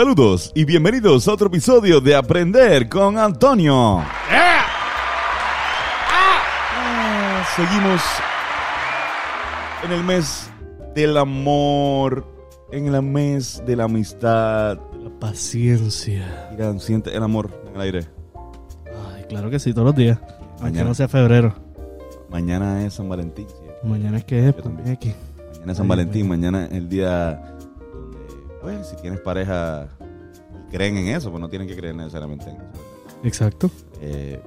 Saludos y bienvenidos a otro episodio de Aprender con Antonio. Ah, seguimos en el mes del amor, en el mes de la amistad. La paciencia. Siente el amor en el aire. Ay, claro que sí, todos los días. Aunque Mañana. no sea febrero. Mañana es San Valentín. ¿sí? Mañana es que es, pues. Mañana es San Valentín, ay. mañana es el día pues, si tienes pareja, creen en eso, pues no tienen que creer necesariamente en eso. Exacto. Eh,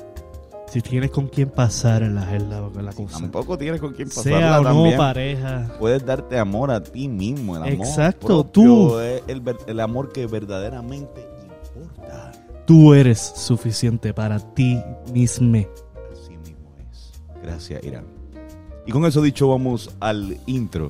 Si tienes con quién pasar en la, en la, en la cosa. tampoco tienes con quién pasarla Sea o no también. pareja. Puedes darte amor a ti mismo, el amor Exacto, tú. es el, el amor que verdaderamente importa. Tú eres suficiente para ti mismo. Así mismo es. Gracias, Irán. Y con eso dicho, vamos al intro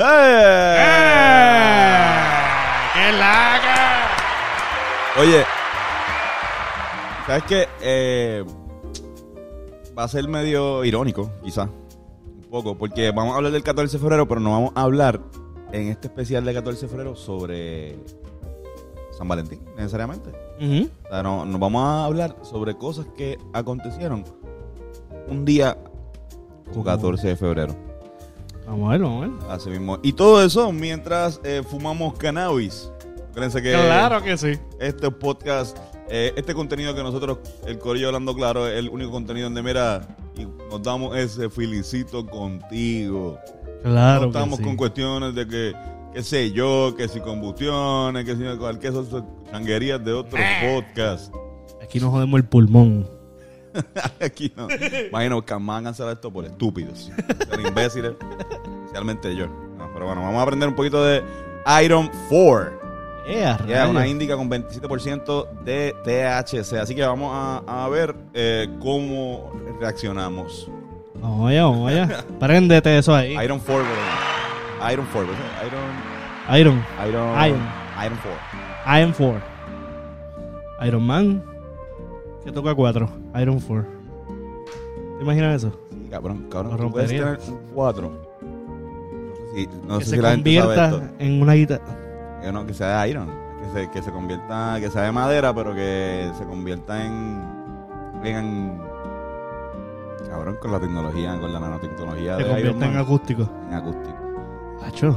¡Eh! ¡Qué laga! Oye, ¿sabes qué? Eh, va a ser medio irónico, quizá. Un poco, porque vamos a hablar del 14 de febrero, pero no vamos a hablar en este especial del 14 de febrero sobre San Valentín, necesariamente. Ujú. O sea, no, nos vamos a hablar sobre cosas que acontecieron un día 14 de febrero. Vamos a ver, vamos a ver. Así mismo. Y todo eso mientras eh, fumamos cannabis. Acuérdense que Claro que sí. este podcast, eh, este contenido que nosotros, el Corillo Hablando Claro, es el único contenido donde, mira, y nos damos ese felicito contigo. Claro no estamos que sí. con cuestiones de que, qué sé yo, que si combustiones, que si cualquier esas changuerías de otros Eh. podcasts. Aquí nos jodemos el pulmón. Aquí no. Imagino que van a hacer esto por estúpidos. Ser imbéciles. Especialmente yo. No, pero bueno, vamos a aprender un poquito de Iron 4. Yeah, rayos. una índica con 27% de THC. Así que vamos a, a ver eh, cómo reaccionamos. Vamos allá, vamos allá. Préndete eso ahí. Iron 4, bro. Iron 4, ¿verdad? Iron. Iron. Iron. Iron. Iron 4. Iron 4. Iron Man. Que toca 4. Iron 4. ¿Te imaginas eso? Sí, cabrón, cabrón. Lo Tú puedes tener un 4. Sí, no que sé se si la gente sabe convierta esto. en una guitarra. Que, no, que sea de Iron. Que se, que se convierta, que sea de madera, pero que se convierta en. en. Cabrón, con la tecnología, con la nanotecnología Se de Iron convierta en Man. acústico. En acústico. Hacho.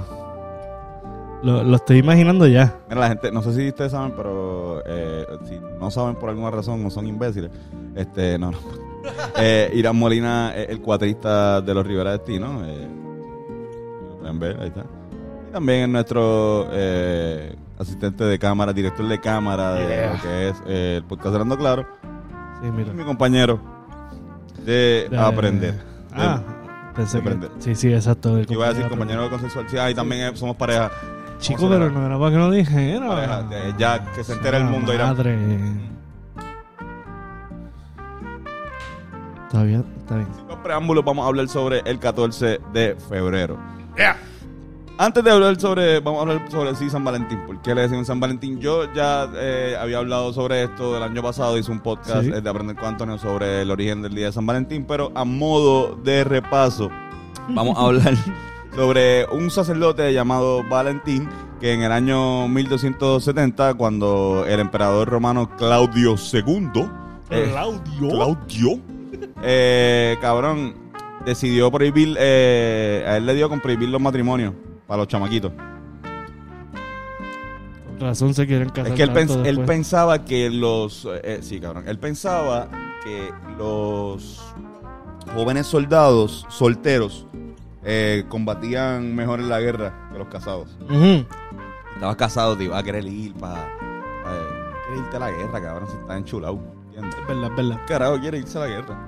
Lo, lo estoy imaginando ya. Mira, la gente, no sé si ustedes saben, pero eh, si no saben por alguna razón o son imbéciles, este, no, no. Eh, Irán Molina es el cuatrista de los Rivera Destino. Eh, lo pueden ver, ahí está. Y también es nuestro eh, asistente de cámara, director de cámara de Yeah. lo que es eh, el podcast Hablando Claro. Sí, Y mira. mi compañero de De- aprender. Ah, pensé de que. aprender. Sí, sí, exacto. el Y voy a decir compañero compañero consensual. Sí, ahí también somos pareja. Chico, ¿Cómo se pero no era para que lo dijera. Pareja, de- ya que se entere el mundo, Irán. Madre. Está bien, está bien. Sin más preámbulos, vamos a hablar sobre el 14 de febrero. Antes de hablar sobre, vamos a hablar sobre sí San Valentín. ¿Por qué le decimos San Valentín? Yo ya eh, había hablado sobre esto el año pasado, hice un podcast Sí. eh, de Aprender con Antonio sobre el origen del día de San Valentín, pero a modo de repaso, vamos a hablar sobre un sacerdote llamado Valentín, que en el año 1270, cuando el emperador romano Claudio II, eh, Claudio. Claudio. Eh, cabrón, decidió prohibir, eh, a él le dio con prohibir los matrimonios para los chamaquitos. Con razón se quieren casar. Es que él, pens- él pensaba que los, eh, sí, cabrón, él pensaba que los jóvenes soldados solteros eh, combatían mejor en la guerra que los casados. Ujú. Estabas casado, te ibas a querer ir para, querer irte a la guerra, cabrón, si estás enchulado. ¿entiendes? Es verdad, es verdad. Carajo, quiere irse a la guerra.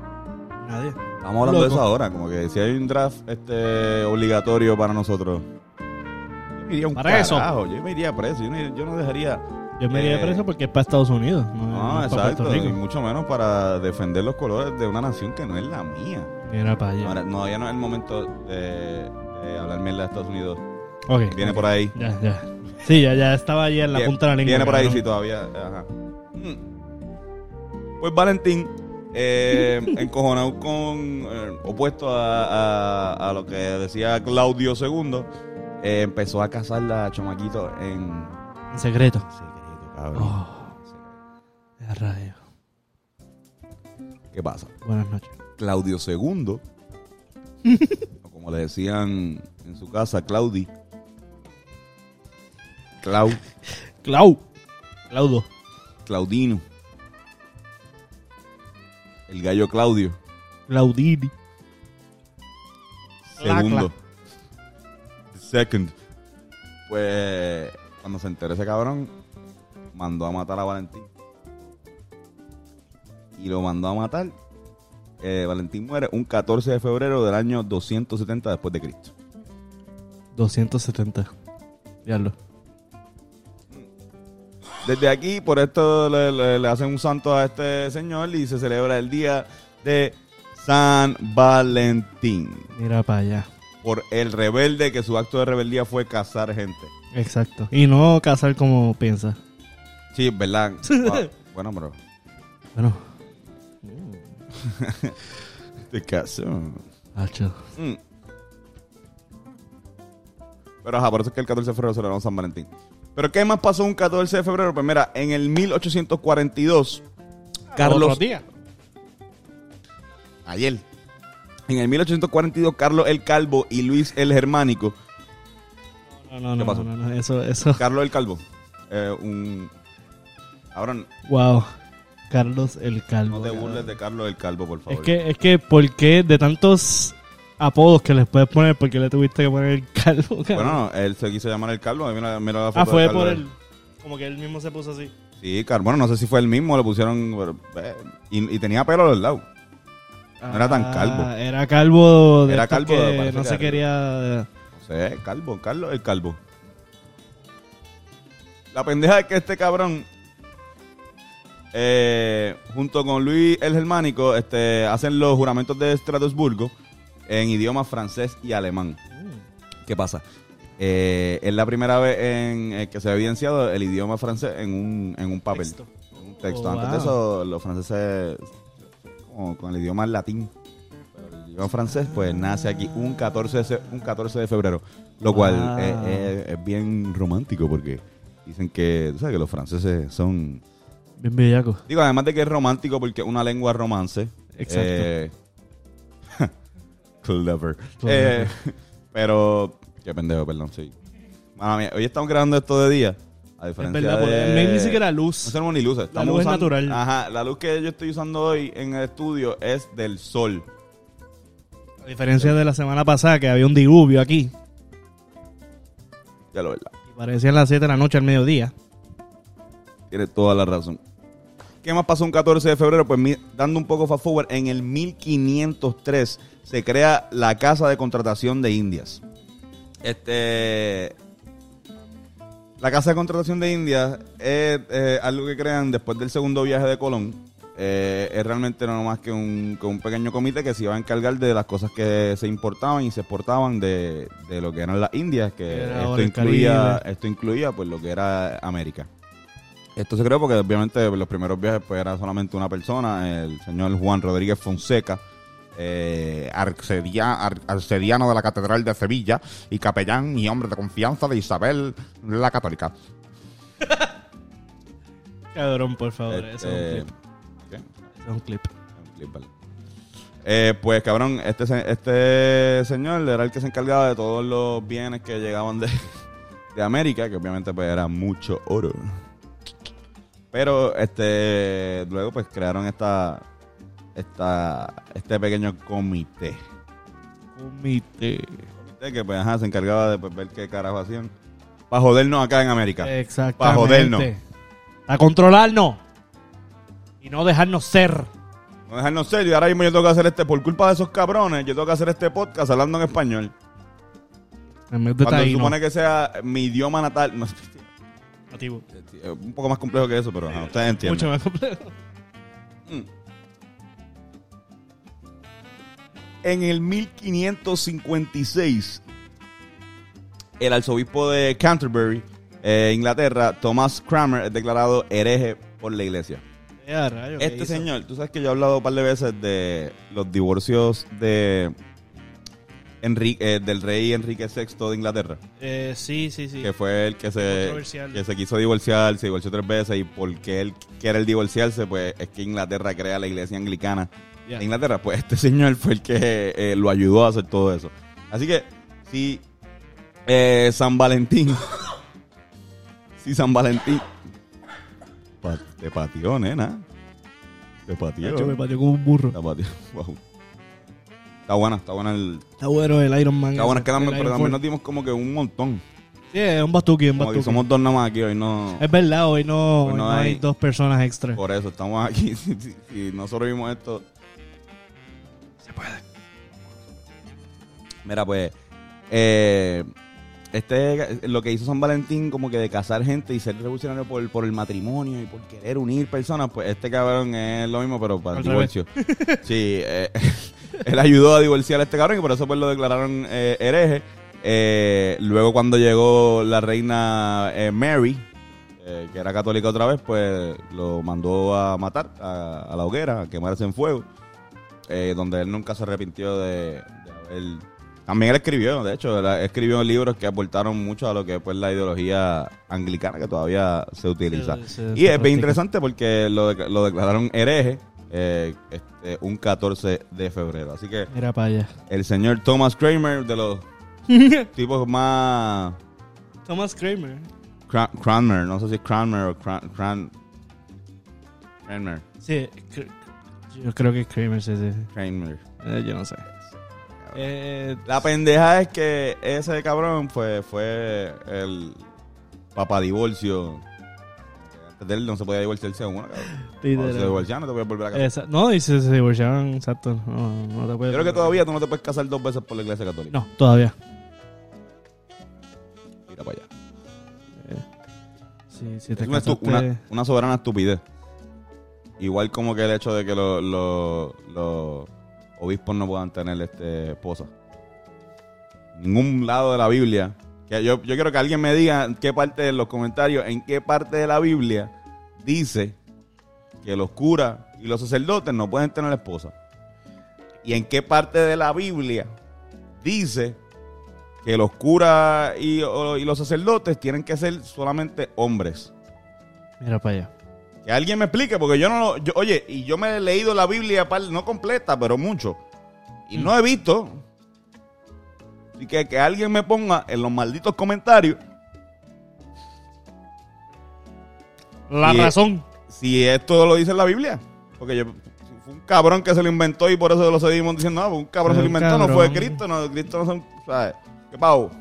Nadie. Estamos hablando de Loco. eso ahora, como que si hay un draft este obligatorio para nosotros. Yo me iría a un Para eso. carajo, yo me iría preso, yo no, yo no dejaría. Yo me iría Eh, preso porque es para Estados Unidos, no, No, exacto, y mucho menos para defender los colores de una nación que no es la mía. Mira para allá. Ahora, no, ya no es el momento de, de hablar mierda de Estados Unidos. Ok, Viene por ahí. Ya, ya. Sí, ya, ya estaba allí en la punta de la lengua. Viene por ahí, sí, todavía. Ajá. Mm. Pues Valentín, eh, encojonado con. eh, opuesto a, a- a lo que decía Claudio II, eh, empezó a cazar a Chamaquito en En secreto. secreto, Oh, a rayo. ¿Qué pasa? Buenas noches. Claudio II, o como le decían en su casa, Claudi. Clau, Clau. Claudo. Claudino. El gallo Claudio. Claudini. Cla, Segundo. Second. Pues cuando se enteró ese cabrón, mandó a matar a Valentín. Y lo mandó a matar. Eh, Valentín muere un 14 de febrero del año 270 después de Cristo. 270. Diablo. Desde aquí, por esto le, le- le hacen un santo a este señor y se celebra el día de San Valentín. Mira para allá. Por el rebelde que su acto de rebeldía fue cazar gente. Exacto. Y no casar como piensa. Sí, es verdad. Bueno, pero Bueno. te casó. Hacho. Mm. Pero ajá, por eso es que el 14 de febrero celebramos San Valentín. Pero ¿qué más pasó un 14 de febrero? Pues mira, en el 1842, Carlos... Otro día. Ayer. En el 1842, Carlos el Calvo y Luis el Germánico. No, no, ¿Qué no, pasó? no, no, Eso, eso. Carlos el Calvo. eh, un... Ahora no Wow. Carlos el Calvo. te cabrón. burles de Carlos el Calvo, por favor. Es que, es que, ¿por qué de tantos apodos que les puedes poner, por qué le tuviste que poner el Calvo? cabrón? Bueno, no, él se quiso llamar el Calvo. Mira, mira la foto ah, fue Carlos. por él. Como que él mismo se puso así. Sí, Car- bueno, no sé si fue el mismo, le pusieron... eh, y, y tenía pelo a los lados. No era tan Ah, calvo. Era calvo de Era calvo, que no se quería... No sé, Calvo, Carlos el Calvo. La pendeja es que este cabrón, eh, junto con Luis el Germánico, este, hacen los juramentos de Estrasburgo en idiomas francés y alemán. ¿Qué pasa? Eh, es la primera vez en eh, que se ha evidenciado el idioma francés en un, en un papel. Texto. En un texto. Oh, Antes de eso, los franceses, como con el idioma latín. Pero el idioma francés, pues nace aquí un 14 de, un 14 de febrero. Lo cual Wow. es, es- es bien romántico porque dicen que, tú sabes que los franceses son... Bien bellaco. Digo, además de que es romántico porque es una lengua romance. Exacto. eh, clever. Eh, pero, qué pendejo, perdón, sí. Mala mía, hoy estamos grabando esto de día. A Es diferencia verdad, porque de... no ni siquiera No luz. tenemos ni luces. La luz es natural. Ajá, la luz que yo estoy usando hoy en el estudio es del sol. A diferencia de la semana pasada que había un diluvio aquí. Ya lo verdad. Y parecían las 7 de la noche al mediodía. Tiene toda la razón. ¿Qué más pasó un 14 de febrero? Pues mi- dando un poco fast forward, en el 1503 se crea la Casa de Contratación de Indias. Este. La Casa de Contratación de Indias es eh, algo que crean después del segundo viaje de Colón. Eh, es realmente no más que un, que un pequeño comité que se iba a encargar de las cosas que se importaban y se exportaban de, de lo que eran las Indias, que Era esto incluía, Caribe. esto incluía pues lo que era América. Esto se creó porque obviamente los primeros viajes pues era solamente una persona, el señor Juan Rodríguez Fonseca, eh, arcedia- ar- arcediano de la Catedral de Sevilla y capellán y hombre de confianza de Isabel la Católica. Cabrón, por favor. Este, Eso es un clip. ¿qué? Eso es un clip. Un clip, vale. Eh, pues cabrón, este, este señor era el que se encargaba de todos los bienes que llegaban de, de América, que obviamente pues era mucho oro. Pero este luego pues crearon esta, esta este pequeño comité. Comité. Comité que pues ajá, se encargaba de pues, ver qué carajo hacían. Para jodernos acá en América. Exactamente. Pa' jodernos. Para controlarnos. Y no dejarnos ser. No dejarnos ser. Y ahora mismo yo tengo que hacer este, por culpa de esos cabrones, yo tengo que hacer este podcast hablando en español. En Cuando se supone que sea mi idioma natal. Es un poco más complejo que eso, pero ajá, ustedes entienden. Mucho más complejo. En el 1556, el arzobispo de Canterbury, eh, Inglaterra, Thomas Cranmer, es declarado hereje por la iglesia. Ya, rayo, ¿qué Este hizo? señor, tú sabes que yo he hablado un par de veces de los divorcios de Enrique, eh, del rey Enrique VI de Inglaterra, Eh, sí, sí, sí. que fue el que se, que se quiso divorciar, se divorció tres veces y porque él quiere el divorciarse, pues es que Inglaterra crea la iglesia anglicana de Inglaterra. Pues este señor fue el que eh, lo ayudó a hacer todo eso. Así que si eh, San Valentín, si San Valentín, pa- te pateó, nena, te pateó. Nacho, me pateó como un burro. Está patio. Wow. Está buena, está buena el. Está bueno el Iron Man. Está buena, es que el también, pero también nos dimos como que un montón. Sí, es un bastuki, un Como que bastuki. somos dos nada más aquí hoy, no. Es verdad, hoy no, Hoy hoy no hay... hay- dos personas extra. Por eso estamos aquí. Si, si- si no sobrevivimos esto. Se puede. Mira, pues. eh, este, lo que hizo San Valentín, como que de casar gente y ser revolucionario por, por el matrimonio y por querer unir personas, pues este cabrón es lo mismo, pero para el Al divorcio. Sí, eh, él ayudó a divorciar a este cabrón y por eso pues lo declararon eh, hereje. Eh, luego cuando llegó la reina eh, Mary, que era católica otra vez, pues lo mandó a matar a, a la hoguera, a quemarse en fuego, donde él nunca se arrepintió de, de haber... También él escribió, de hecho, él escribió libros que aportaron mucho a lo que es pues, la ideología anglicana que todavía se utiliza. Se- se- y se es bien interesante porque lo declararon hereje eh, este, un 14 de febrero. Así que Mira para allá. el señor Thomas Kramer, de los tipos más... Thomas Kramer. Cra- Cranmer, no sé si es Cranmer o Cran... Cran- Cranmer. Sí, cr- yo creo que es Kramer, sí, sí. Kramer. Eh, yo no sé. Eh, La pendeja es que ese cabrón fue, fue el papá divorcio. Antes de él no se podía divorciarse a uno, cabrón. se divorciaron no te puedes volver a casar. Esa- no, y se, se divorciaron, exacto. No, no te puedes. Yo creo que todavía tú no te puedes casar dos veces por la iglesia católica. No, todavía. Mira para allá. Sí, si te Es una, estu- casaste- una- una soberana estupidez. Igual como que el hecho de que los obispos no puedan tener este esposa. Ningún lado de la Biblia. Que yo, yo quiero que alguien me diga en qué parte de los comentarios, en qué parte de la Biblia dice que los curas y los sacerdotes no pueden tener esposa. Y en qué parte de la Biblia dice que los curas y, los sacerdotes tienen que ser solamente hombres. Mira para allá. Que alguien me explique, porque yo no lo. yo- oye, y yo me he leído la Biblia, no completa, pero mucho. Y no he visto. Así que que alguien me ponga en los malditos comentarios La razón. si esto lo dice en la Biblia. Porque yo. Fue un cabrón que se lo inventó y por eso lo seguimos diciendo. No, un cabrón se lo inventó, no fue. Cristo. No, Cristo no son. ¿Sabes? ¿Qué pavo?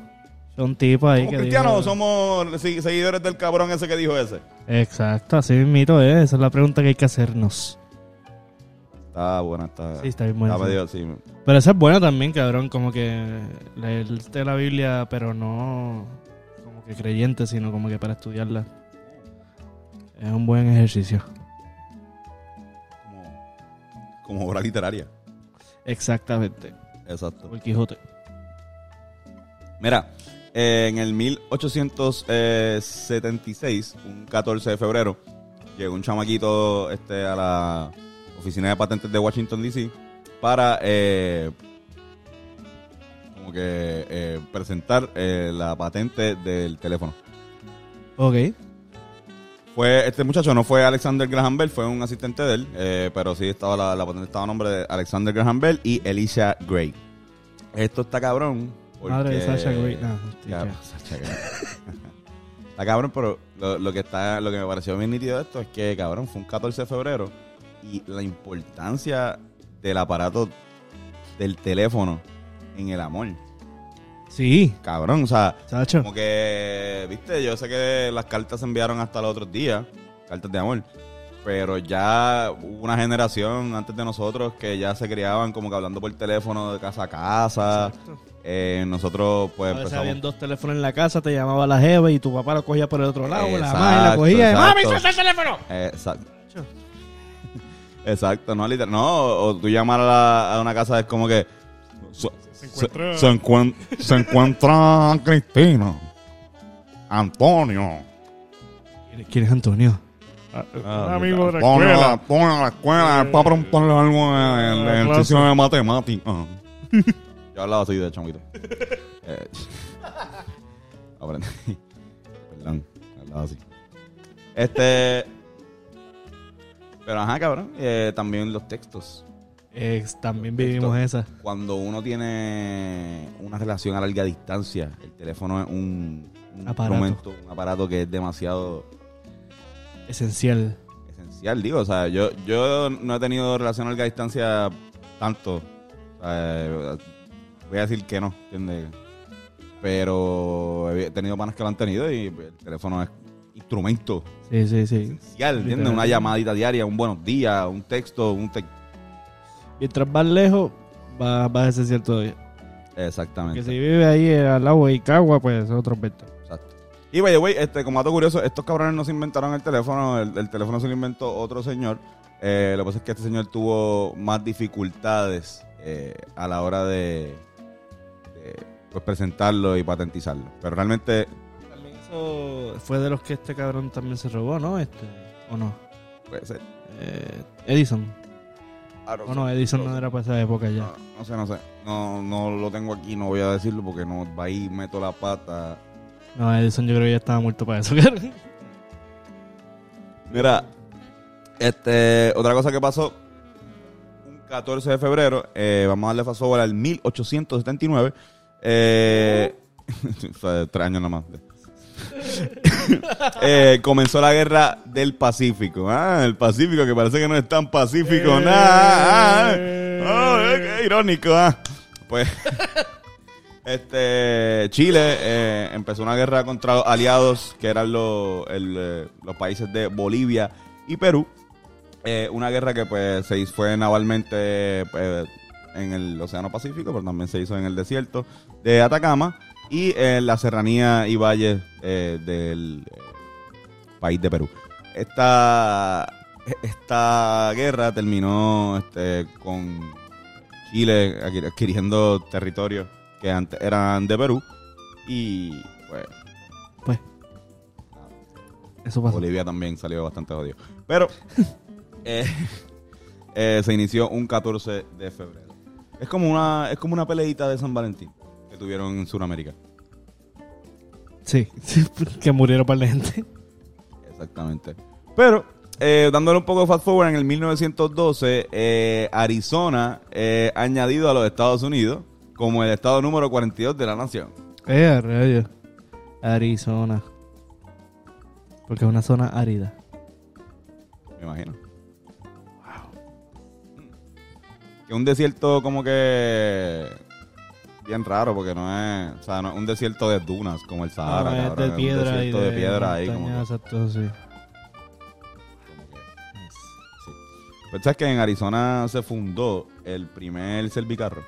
Son tipos ahí ¿Somos que. cristianos dijo- o somos segui- seguidores del cabrón ese que dijo ese? Exacto, así mismito es. Esa es la pregunta que hay que hacernos. Está buena, está. Sí, está bien buena. está medio, sí. Pero esa es buena también, cabrón. Como que leerte la Biblia, pero no como que creyente, sino como que para estudiarla. Es un buen ejercicio. Como, como obra literaria. Exactamente. Exacto. Por Quijote. Mira, eh, en el 1876, un 14 de febrero, llegó un chamaquito este, a la oficina de patentes de Washington, D.C. para eh, como que eh, presentar eh, la patente del teléfono. Ok. Fue este muchacho no fue Alexander Graham Bell, fue un asistente de él, eh, pero sí estaba la, la patente estaba a nombre de Alexander Graham Bell y Alicia Gray. Esto está cabrón. Porque, Madre de Sasha Grey. No, Ya, hostia. Sasha Grey. está cabrón, pero lo, lo que está, lo que me pareció bien nítido de esto es que cabrón fue un 14 de febrero y la importancia del aparato del teléfono en el amor. Sí, Cabrón, o sea, Sacho. como que, viste, yo sé que las cartas se enviaron hasta los otros días, cartas de amor. pero ya hubo una generación antes de nosotros que ya se criaban como que hablando por teléfono de casa a casa. Eh, nosotros pues A veces habían dos teléfonos en la casa, te llamaba la jeva y tu papá lo cogía por el otro lado, la Exacto, madre la cogía. exacto. ¡Mami, suelta el teléfono! Exacto. Exacto, no literal. No, o, o tú llamar a, la- a una casa es como que. Se, encuentra- se encuent- se encuentra Cristina. Antonio. ¿Quién- ¿Quién es Antonio? Ah, un amigo de la escuela. Antonio a la escuela. Es para preguntarle algo en el Ah, ejercicio de matemáticas. Yo hablaba así de chamito. Eh, aprendí. Perdón, hablaba así. Este. Pero ajá, cabrón. eh, también los textos. Ex, también vivimos esa. Cuando uno tiene una relación a larga distancia, el teléfono es un, un Aparato. instrumento, un aparato que es demasiado Esencial. esencial, digo. O sea, yo, yo no he tenido relación a larga distancia tanto. O sea, voy a decir que no, ¿entiendes? Pero he tenido panas que lo han tenido y el teléfono es instrumento Sí, sí, sí. esencial, ¿entiendes? Una llamadita diaria, un buenos días, un texto, un texto. Mientras más lejos, va, va a ser cierto todavía. Exactamente. Que si vive ahí al lado de Icagua, pues es otro venta. Exacto. Y by the way, este, como dato curioso, estos cabrones no se inventaron el teléfono, el, el teléfono se lo inventó otro señor. Eh, lo que pasa es que este señor tuvo más dificultades eh, a la hora de, de, pues, presentarlo y patentizarlo. Pero realmente, eso fue de los que este cabrón también se robó, ¿no? Este, ¿O no? puede ser. Eh, Edison. Ah, ¿O no? Edison no era para esa época ya. No, no sé, no sé. No, no lo tengo aquí, no voy a decirlo porque no va ahí, meto la pata. No, Edison yo creo que ya estaba muerto para eso. Mira, este, otra cosa que pasó, un 14 de febrero, eh, vamos a darle fast forward al 1879, eh, fue tres años nomás. Eh, comenzó la guerra del Pacífico. Ah, el Pacífico que parece que no es tan pacífico. Eh. nada. Ah, ah, eh, qué irónico. ah. Pues este Chile eh, empezó una guerra contra los aliados que eran los, el, eh, los países de Bolivia y Perú. Eh, una guerra que pues se fue navalmente pues, en el Océano Pacífico, pero también se hizo en el desierto de Atacama y en la serranía y valles eh, del eh, país de Perú. Esta, esta guerra terminó este, con Chile adquir- adquiriendo territorios que antes eran de Perú y pues Pues. Eso pasó. Bolivia también salió bastante jodido. Pero eh, eh, se inició un 14 de febrero. Es como una es como una peleita de San Valentín que tuvieron en Sudamérica. Sí, que murieron para la gente. Exactamente. Pero eh, dándole un poco de fast forward, en el 1912 eh, Arizona eh, añadido a los Estados Unidos como el estado número 42 de la nación. Eh, a rayos. Arizona. Porque es una zona árida. Me imagino. Que un desierto como que bien raro porque no es, o sea, no es un desierto de dunas como el Sahara, No, es cabrón, de es piedra un y desierto de, de, piedra ahí como que- exacto, sí. como que- sí. Sabes que en Arizona se fundó el primer servicarro,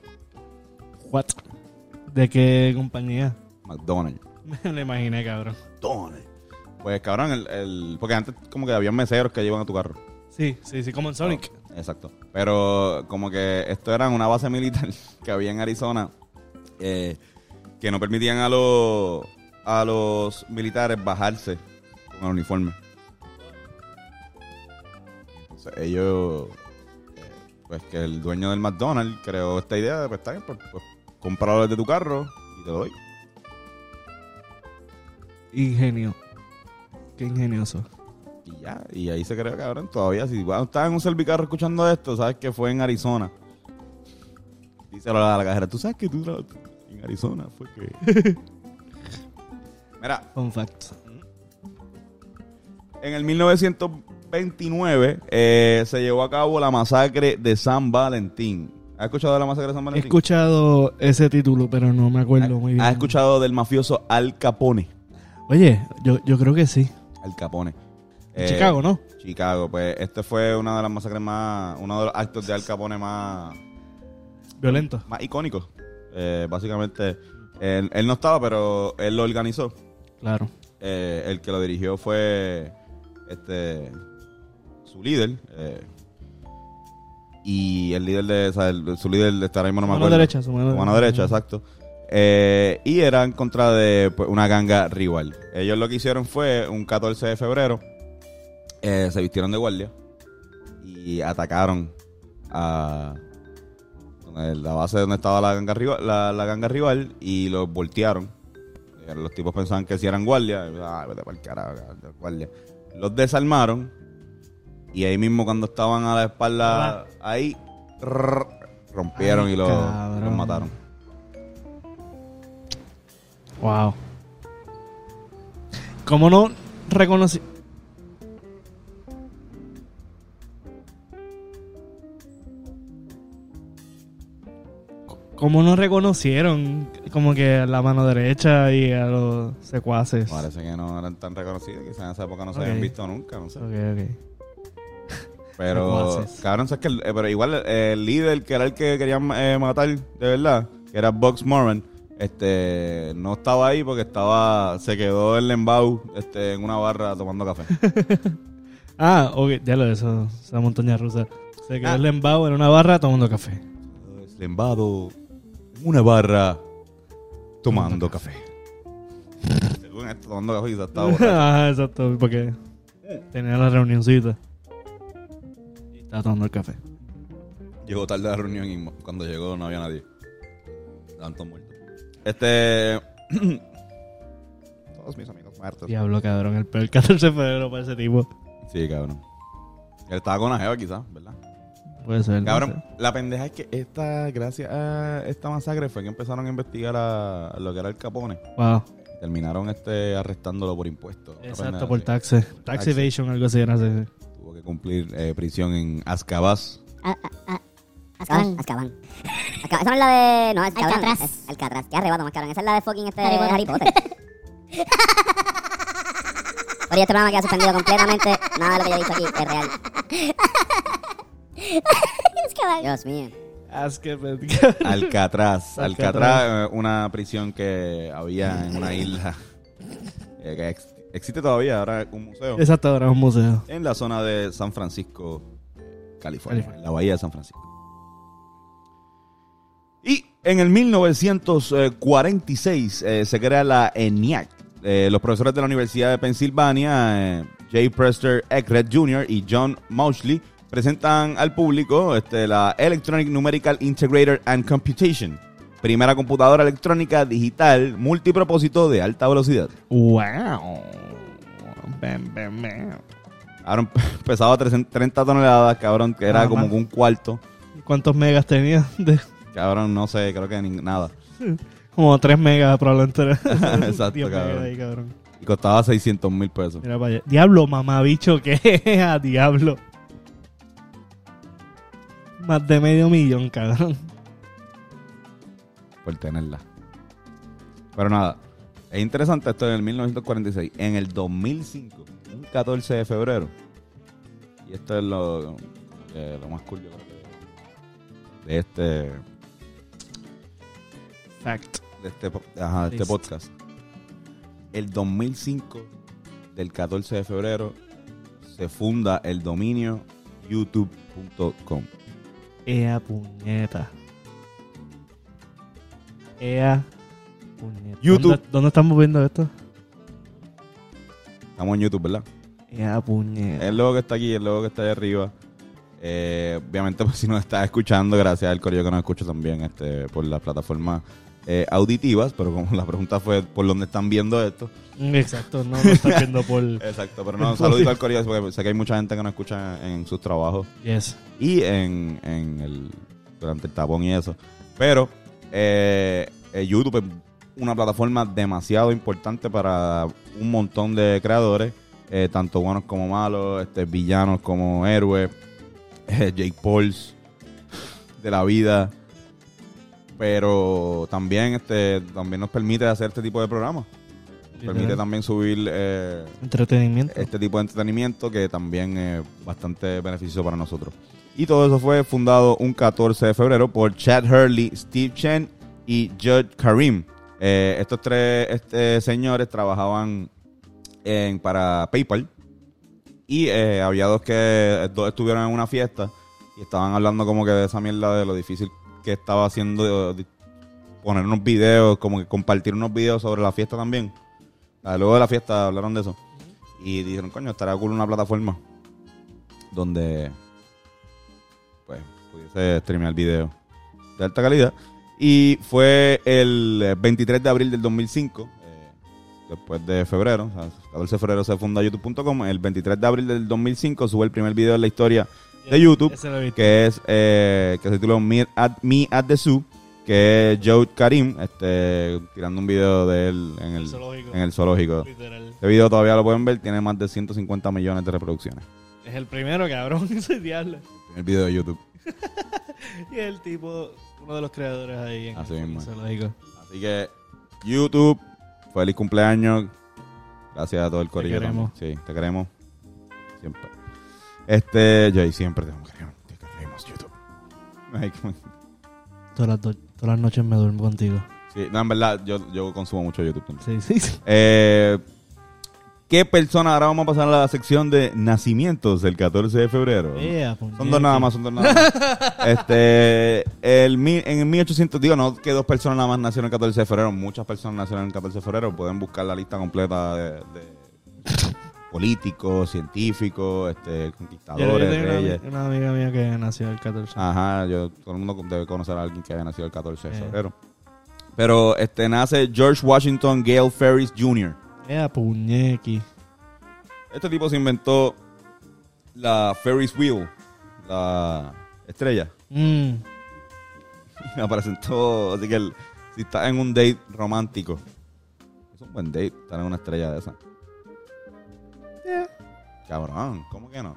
What? ¿De qué compañía? McDonald's. Me lo imaginé, cabrón. McDonald's. Pues cabrón, el, el- porque antes como que había meseros que llevan a tu carro. Sí, sí, sí, como en Sonic. Exacto. Pero como que esto era una base militar que había en Arizona eh, que no permitían a los a los militares bajarse con el uniforme. Entonces ellos, eh, pues que el dueño del McDonald's creó esta idea de, pues está bien, pues, pues cómpralo desde tu carro y te lo doy. Ingenio. Qué ingenioso. Y ya, y ahí se creó, cabrón. Todavía, si bueno, estás en un servicarro escuchando esto, sabes que fue en Arizona. Díselo a la cajera, tú sabes que tú tra- en Arizona fue que. Mira, Fun fact. en el 1929 eh, se llevó a cabo la masacre de San Valentín. ¿Has escuchado de la masacre de San He Valentín? escuchado ese título, pero no me acuerdo muy bien. ¿Has escuchado del mafioso Al Capone? Oye, yo, yo creo que sí. Al Capone. En Eh, Chicago, ¿no? Chicago. Pues este fue una de las masacres más, uno de los actos de Al Capone más, Violento. más icónicos. Eh, básicamente, él, él no estaba, pero él lo organizó. Claro. Eh, el que lo dirigió fue este su líder. eh, y el líder de, o sea, el- su líder de estar ahí no me Su mano acuerdo. derecha, su mano mano derecha. derecha, exacto. Eh, y era en contra de pues, una ganga rival. Ellos lo que hicieron fue un 14 de febrero, eh, se vistieron de guardia y atacaron a la base donde estaba la ganga rival, la, la ganga rival y los voltearon. Eh, Los tipos pensaban que si eran guardia, ah, vete carajo, guardia. Los desarmaron y ahí mismo cuando estaban a la espalda ahí rrr, rompieron Ay, y los mataron. Wow. ¿Cómo no reconocí? ¿Cómo no reconocieron como que a la mano derecha y a los secuaces? Parece que no eran tan reconocidos, quizás en esa época no se habían visto nunca, no sé. Ok, ok. Pero, cabrón, ¿sabes que el- eh, pero igual eh, el líder que era el que querían eh, matar, de verdad, que era Box Moran, este, no estaba ahí porque estaba, se quedó en Lembau, este, en una barra tomando café. Ah, ok, ya lo de eso, esa montaña rusa. Se quedó Ah. el lembao en una barra tomando café. Lembado, una barra, tomando café. Según esto, tomando café, quizás estaba borracho. Ajá, exacto, porque tenía la reunioncita. Y estaba tomando el café. Llegó tarde a la reunión y cuando llegó no había nadie. Estaban todos muertos. Este. Todos mis amigos muertos. Diablo, cabrón, el peor 14 de febrero para ese tipo. Sí, cabrón. Él estaba con la jeva quizás, ¿verdad? Puede ser. no Cabrón, sé. la pendeja es que esta, gracias a esta masacre fue que empezaron a investigar a, a lo que era el Capone. Wow. Terminaron este arrestándolo por impuestos. Exacto, por taxi. Tax evasion, algo así. No sé. Tuvo que cumplir eh, prisión en Azkabaz. Ah, ah, ah. Azkaban. Azkaban. Azkaban. Esa no es la de. No, es cabrón. Alcatraz. Es Alcatraz. Qué arrebato más cabrón. Esa es la de fucking este Harry Harry Potter. Potter. Oye, este programa queda suspendido completamente. Nada de lo que yo he dicho aquí es real. Azkaban. Dios mío. Alcatraz. Eh, una prisión que había en una isla eh, que ex- existe todavía, ahora es un museo. Exacto, ahora es un museo. En la zona de San Francisco, California, California. en la bahía de San Francisco. Y en el 1946 eh, se crea la ENIAC. Eh, los profesores de la Universidad de Pensilvania, eh, J. Prester Eckred Jr. y John Mauchley, presentan al público este, la Electronic Numerical Integrator and Computation, primera computadora electrónica digital multipropósito de alta velocidad. Wow. Bam, bam. Ahora pesaba 300 30 toneladas, cabrón, que era como un cuarto. ¿Cuántos megas tenía? De- Cabrón, no sé, creo que ni nada. como 3 megas probablemente. Exacto, 10 megas cabrón. ahí, cabrón. Y costaba 600 mil pesos. Mira allá. Diablo, mamá, bicho, ¿qué? A diablo. Más de medio millón, cabrón. por tenerla. Pero nada, es interesante esto en el 1946. En el 2005, un 14 de febrero, y esto es lo, eh, lo más cool yo creo que de este, Fact. de este, ajá, de este podcast. El 2005 del 14 de febrero se funda el dominio youtube.com. Ea puñeta. Ea puñeta. YouTube. ¿Dónde, dónde estamos viendo esto? Estamos en YouTube, ¿verdad? Ea puñeta. El logo que está aquí, el logo que está ahí arriba. Eh, obviamente, pues, si nos estás escuchando, gracias al corillo que nos escucha también este, por las plataformas eh, auditivas, pero como la pregunta fue por dónde están viendo esto. Exacto, no lo estás viendo por... Exacto, pero no, un saludito al corillo, porque sé que hay mucha gente que nos escucha en sus trabajos Yes. y en, en el, durante el tapón y eso. Pero eh, eh, YouTube es una plataforma demasiado importante para un montón de creadores, eh, tanto buenos como malos, este, villanos como héroes, Jake Pauls de la vida. Pero también este también nos permite hacer este tipo de programas. permite Literal. también subir eh, Entretenimiento. este tipo de entretenimiento que también es bastante beneficioso para nosotros. Y todo eso fue fundado un 14 de febrero por Chad Hurley, Steve Chen y Judd Karim. Eh, estos tres este, señores trabajaban en, para PayPal y eh, había dos que dos estuvieron en una fiesta y estaban hablando como que de esa mierda de lo difícil que estaba haciendo de- de poner unos videos, como que compartir unos videos sobre la fiesta también. Ah, Luego de la fiesta hablaron de eso. Y dijeron, coño, estaría cool una plataforma donde pues pudiese streamear video de alta calidad. Y fue el eh, 23 de abril del 2005, eh, después de febrero, o sea, 14 de febrero se funda youtube.com. El 23 de abril del 2005 sube el primer video en la historia de YouTube, que es eh, que se titula Me at, Me at the Zoo, que es Joe Karim, este, tirando un video de él en el, Zoológico. en el zoológico. Literal. Este video todavía lo pueden ver, tiene más de 150 millones de reproducciones. Es el primero, cabrón. Ese diablo. El video de YouTube. Y el tipo, uno de los creadores ahí en Así el mismo. zoológico. Así que, YouTube, feliz cumpleaños. Gracias a todo el corillo. queremos. también. Sí, te queremos. Siempre. Este, Jay, siempre te queremos. Te queremos, YouTube. Ay, como- Todas las, do- todas las noches me duermo contigo. Sí, no, en verdad, yo, yo consumo mucho YouTube también. Sí, sí, sí. Eh, ¿Qué persona? Ahora vamos a pasar a la sección de nacimientos del 14 de febrero. Ea, Son dos puñeta. nada más, son dos nada más. este, el, mi- en el 1800, digo, no que dos personas nada más nacieron el 14 de febrero, muchas personas nacieron el 14 de febrero. Pueden buscar la lista completa de, de políticos, científicos, este, Yo, yo conquistadores, una, reyes. una amiga mía que nació el 14. Ajá, yo, todo el mundo debe conocer a alguien que haya nacido el 14 de Eh. febrero. Pero este nace George Washington Gale Ferris Jr. Ea, puñequi. Este tipo se inventó la Ferris Wheel, la estrella. Mm. Y me presentó, así que el- si estás en un date romántico, es un buen date estar en una estrella de esa. Cabrón, ¿cómo que no?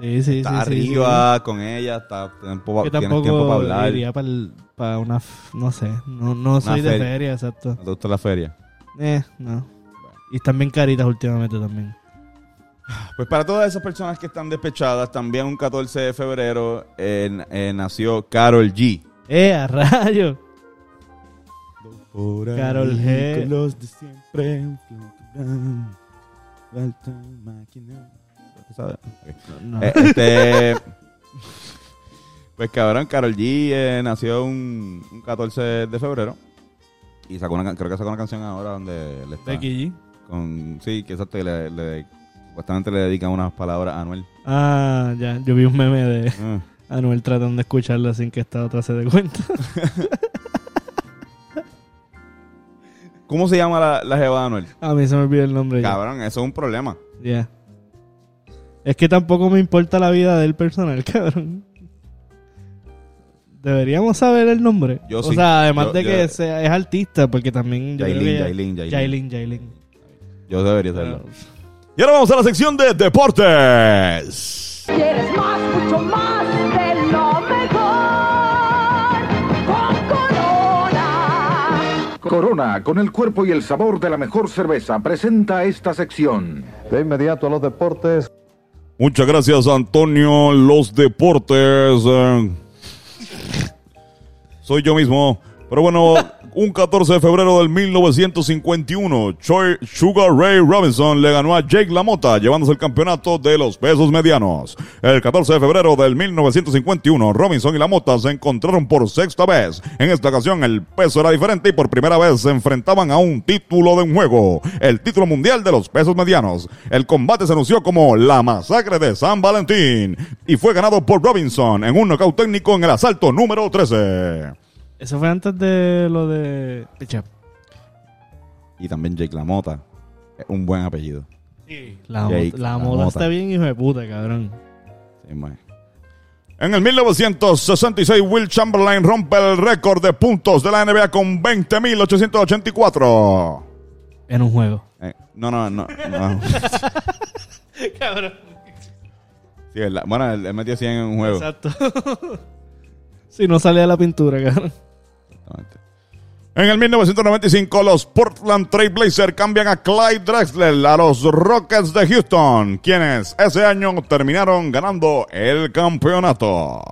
Sí, sí, sí, arriba con ella, está, tiempo. Que tienes tiempo para hablar. iría para una... No sé. No, no soy de feria. exacto. ¿No te gusta la feria? Eh, no. Y están bien caritas últimamente también. Pues para todas esas personas que están despechadas, también un 14 de febrero eh, eh, nació Carol G. ¡Eh, a rayo! Karol G. los de siempre. Ok. No. Eh, este. Pues cabrón, Carol G eh, nació un, un 14 de febrero. Y sacó una, creo que sacó una canción ahora donde le está. Becky G. Con, sí, que exacto, que le, le- supuestamente le dedican unas palabras a Anuel. Ah, ya. Yo vi un meme de Ah. Anuel tratando de escucharla sin que esta otra se dé cuenta. ¿Cómo se llama la, la jeva de Anuel? A mí se me olvidó el nombre ya. Cabrón, eso es un problema. Ya. Es que tampoco me importa la vida del personal, cabrón. Deberíamos saber el nombre. Yo o sí. sea, además Yo- de yo- que sea, es artista, porque también. Yailin, Yailin. Yailin, Yailin. Yo debería saberlo. Pero- Y ahora vamos a la sección de deportes. Quieres más, mucho más Corona. Con el cuerpo y el sabor de la mejor cerveza, presenta esta sección. De inmediato a los deportes. Muchas gracias, Antonio. Los deportes. eh, soy yo mismo. Pero bueno, un 14 de febrero del 1951, Choi Sugar Ray Robinson le ganó a Jake LaMotta, llevándose el campeonato de los pesos medianos. El 14 de febrero del 1951, Robinson y LaMotta se encontraron por sexta vez. En esta ocasión, el peso era diferente y por primera vez se enfrentaban a un título de un juego, el título mundial de los pesos medianos. El combate se anunció como la masacre de San Valentín y fue ganado por Robinson en un nocaut técnico en el asalto número 13. Eso fue antes de lo de. Picha. Y también Jake LaMotta. Es un buen apellido. La, Jake mo- la La moda Mota. está bien, hijo de puta, cabrón. Sí, mae. En el 1966, Will Chamberlain rompe el récord de puntos de la NBA con 20.884. En un juego. Eh, no, no, no. no. cabrón. Sí, verdad. Bueno, él metió 100 en un juego. Exacto. si no sale de la pintura, cabrón. En el 1995, los Portland Trail Blazers cambian a Clyde Drexler a los Rockets de Houston, quienes ese año terminaron ganando el campeonato.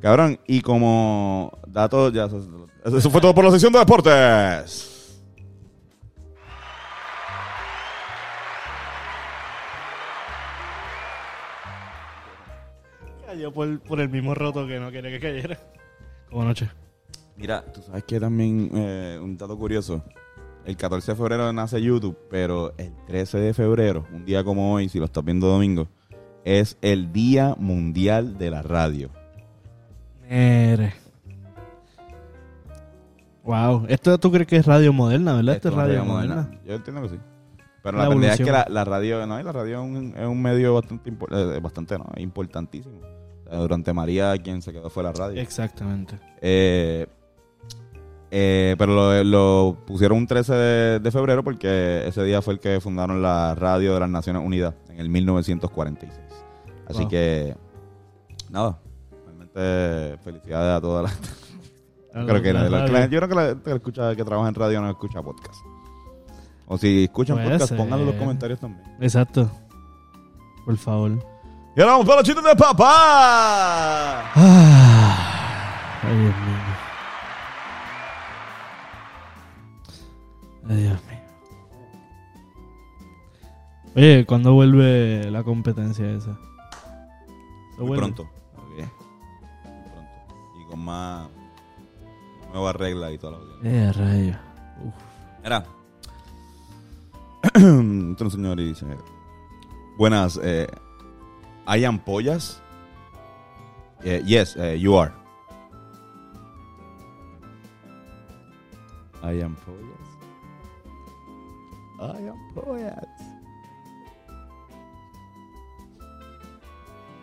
Cabrón, y como dato, ya eso fue todo por la sección de deportes. Cayó por, por el mismo roto que no quería que cayera. Como anoche. Mira, tú sabes que también eh, un dato curioso. El 14 de febrero nace YouTube, pero el 13 de febrero, un día como hoy, si lo estás viendo domingo, es el Día Mundial de la Radio. Mere. Wow. Esto tú crees que es radio moderna, ¿verdad? Esto, es radio moderna. Yo entiendo que sí. Pero La la, pendeja es que la, la radio, no, y la radio es un, es un medio bastante, eh, bastante no, importantísimo. Sea, durante María, quien se quedó fue la radio. Exactamente. Eh, eh, pero lo, lo pusieron un 13 de, de febrero porque ese día fue el que fundaron la radio de las Naciones Unidas en el 1946. Así Wow. que, nada, realmente felicidades a toda la A creo que la radio. la- yo creo que la gente que escucha que trabaja en radio no escucha podcast. O si escuchan Puede podcast, pónganlo en los comentarios también. Exacto. Por favor. Y ahora vamos para los chistes de papá. Ay, Dios mío. Ay, Dios mío. Oye, ¿cuándo vuelve la competencia esa? ¿Se Muy vuelve? pronto. Ok. Muy pronto. Y con más nuevas reglas y toda la. Eh, rayo. Uf. Mira. Un señor y dice: Buenas, eh, ¿hay ampollas? Eh, yes, eh, you are. ¿Hay ampollas? Hay ampollas.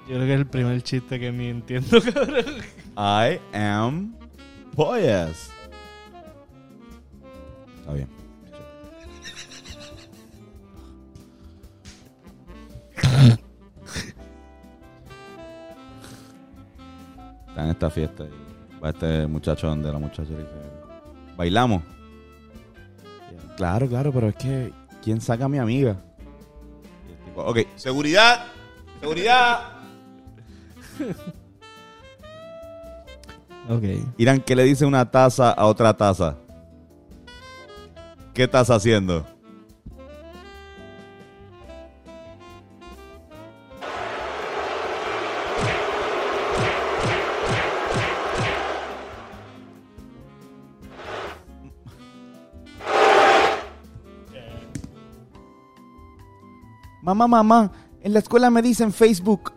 Yo creo que es el primer chiste que ni entiendo, cabrón. I am pollas. Esta fiesta y va este muchacho donde la muchacha le dice, ¿bailamos? Claro, claro, pero es que, ¿quién saca a mi amiga? Y el tipo, ok, seguridad, seguridad. Ok. Irán, ¿qué le dice una taza a otra taza? ¿Qué estás haciendo? Mamá, mamá, en la escuela me dicen Facebook.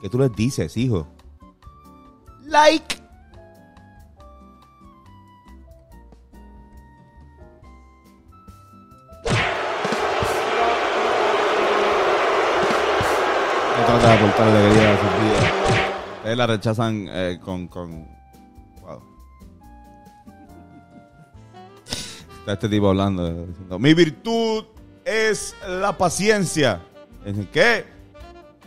¿Qué tú les dices, hijo? Like. No trata de aportar alegría a sus vidas. Ustedes la rechazan eh, con, con... Wow. Está este tipo hablando, eh, diciendo, mi virtud es la paciencia. Dicen, ¿Qué?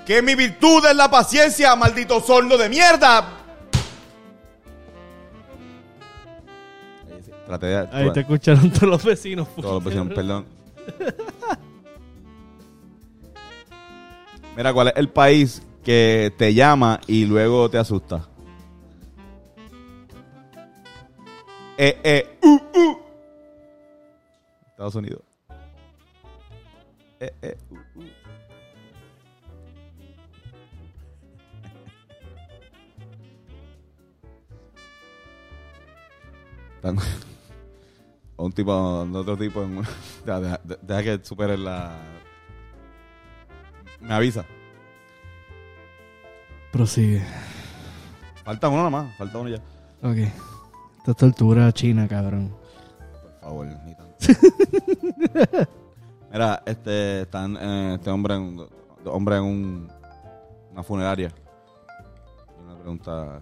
Que mi virtud es la paciencia, maldito sordo de mierda. Traté de... Ahí te escucharon todos los vecinos. Todos los vecinos, perdón. Mira, ¿cuál es el país que te llama y luego te asusta? Eh, eh, uh, uh. Estados Unidos. Eh, eh, uh, uh. Un tipo, otro tipo en una- deja, deja- deja que supere la me avisa Prosigue. falta uno nomás falta uno ya Ok. Esta es tortura china, cabrón. por favor ni tanto mira este están eh, este hombre en, dos hombres en un, una funeraria y una pregunta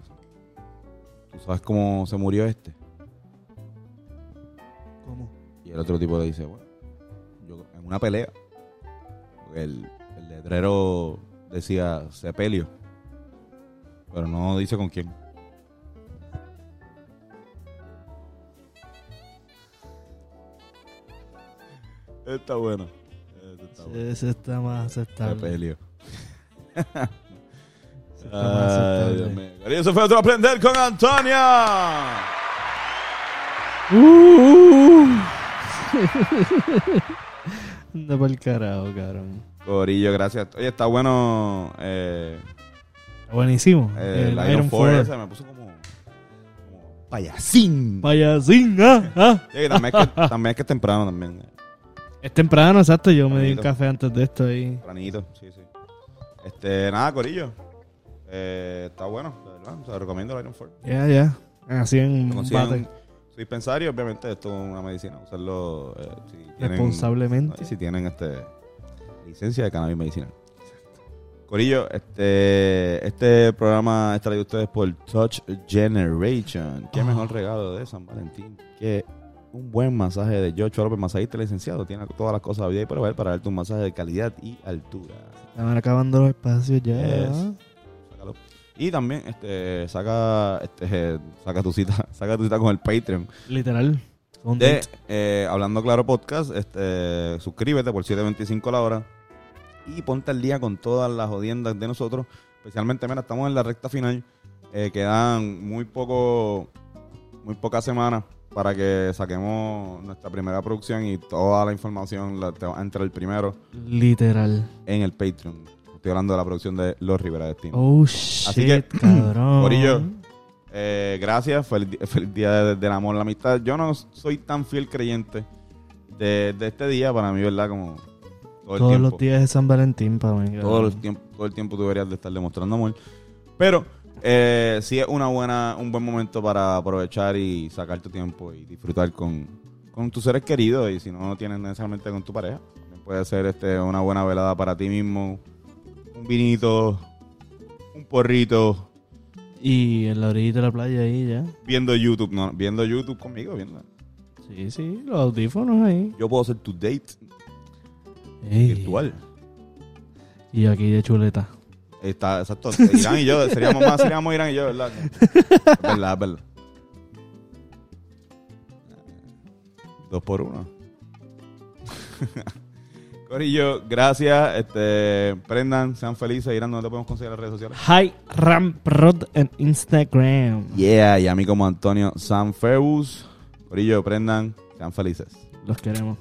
¿tú sabes cómo se murió este? ¿Cómo? y el otro tipo le dice bueno yo en una pelea el, el letrero decía sepelio pero no dice con quién Está bueno. Este está bueno. Ese está más aceptable. Sepelio. Ese está más Ay. Dios mío. Y eso fue otro aprender con Antonia. Uh. Anda por el carajo, cabrón. Corillo, gracias. Oye, está bueno eh, buenísimo. eh, el el Iron 4 ese. Me puso como, como payasín. Payasín, ah, ah. Sí, también, es que, también es que es temprano también. Es temprano, exacto. Yo me di un café antes de esto ahí. Tempranito, sí, sí. Este, nada, Corillo. Eh, está bueno, de verdad. Se lo recomiendo el Iron 4. Ya, ya. Así en su dispensario, obviamente esto es una medicina. Usarlo eh, si tienen, Responsablemente. si tienen este licencia de cannabis medicinal. Corillo, este, este programa es traído a ustedes por Touch Generation. Qué Ah. mejor regalo de San Valentín que un buen masaje de Joshua López, masajista licenciado. Tiene todas las cosas de vida y por ver para darte un masaje de calidad y altura. Estaban acabando los espacios ya. Yes. Sácalo. Y también este saca este saca tu cita, saca tu cita con el Patreon Literal. De eh, Hablando Claro Podcast. Este suscríbete por 7.25 la hora y ponte al día con todas las jodiendas de nosotros. Especialmente, mira, estamos en la recta final. Eh, quedan muy poco, muy pocas semanas para que saquemos nuestra primera producción y toda la información la, te va a entrar el primero Literal. en el Patreon. Estoy hablando de la producción de Los Rivera Destino. Oh, shit, Así que, cabrón. Corillo, eh, gracias. Feliz, feliz día de- del amor, la amistad. Yo no soy tan fiel creyente de, de este día para mí, ¿verdad? Como todo el Todos tiempo. los días de San Valentín para mí. todo, el tiempo, todo el tiempo tú deberías de estar demostrando amor. Pero eh, sí es una buena, un buen momento para aprovechar y sacar tu tiempo y disfrutar con, con tus seres queridos. Y si no lo tienes necesariamente con tu pareja, también puede ser este, una buena velada para ti mismo. Un vinito, un porrito, Y en la orillita de la playa ahí ya. viendo YouTube, no, viendo YouTube conmigo, viendo. Sí, sí, los audífonos ahí. Yo puedo ser tu date Ey. virtual. Y aquí de chuleta. Está, exacto. Irán y yo, seríamos más, seríamos Irán y yo, ¿verdad? Es verdad, es verdad. Dos por uno. Corillo, gracias. Este, prendan, sean felices. Irán, ¿dónde podemos conseguir las redes sociales? Hi Ramprod en Instagram. Yeah, y a mí como Antonio Sanfeus. Corillo, prendan, sean felices. Los queremos.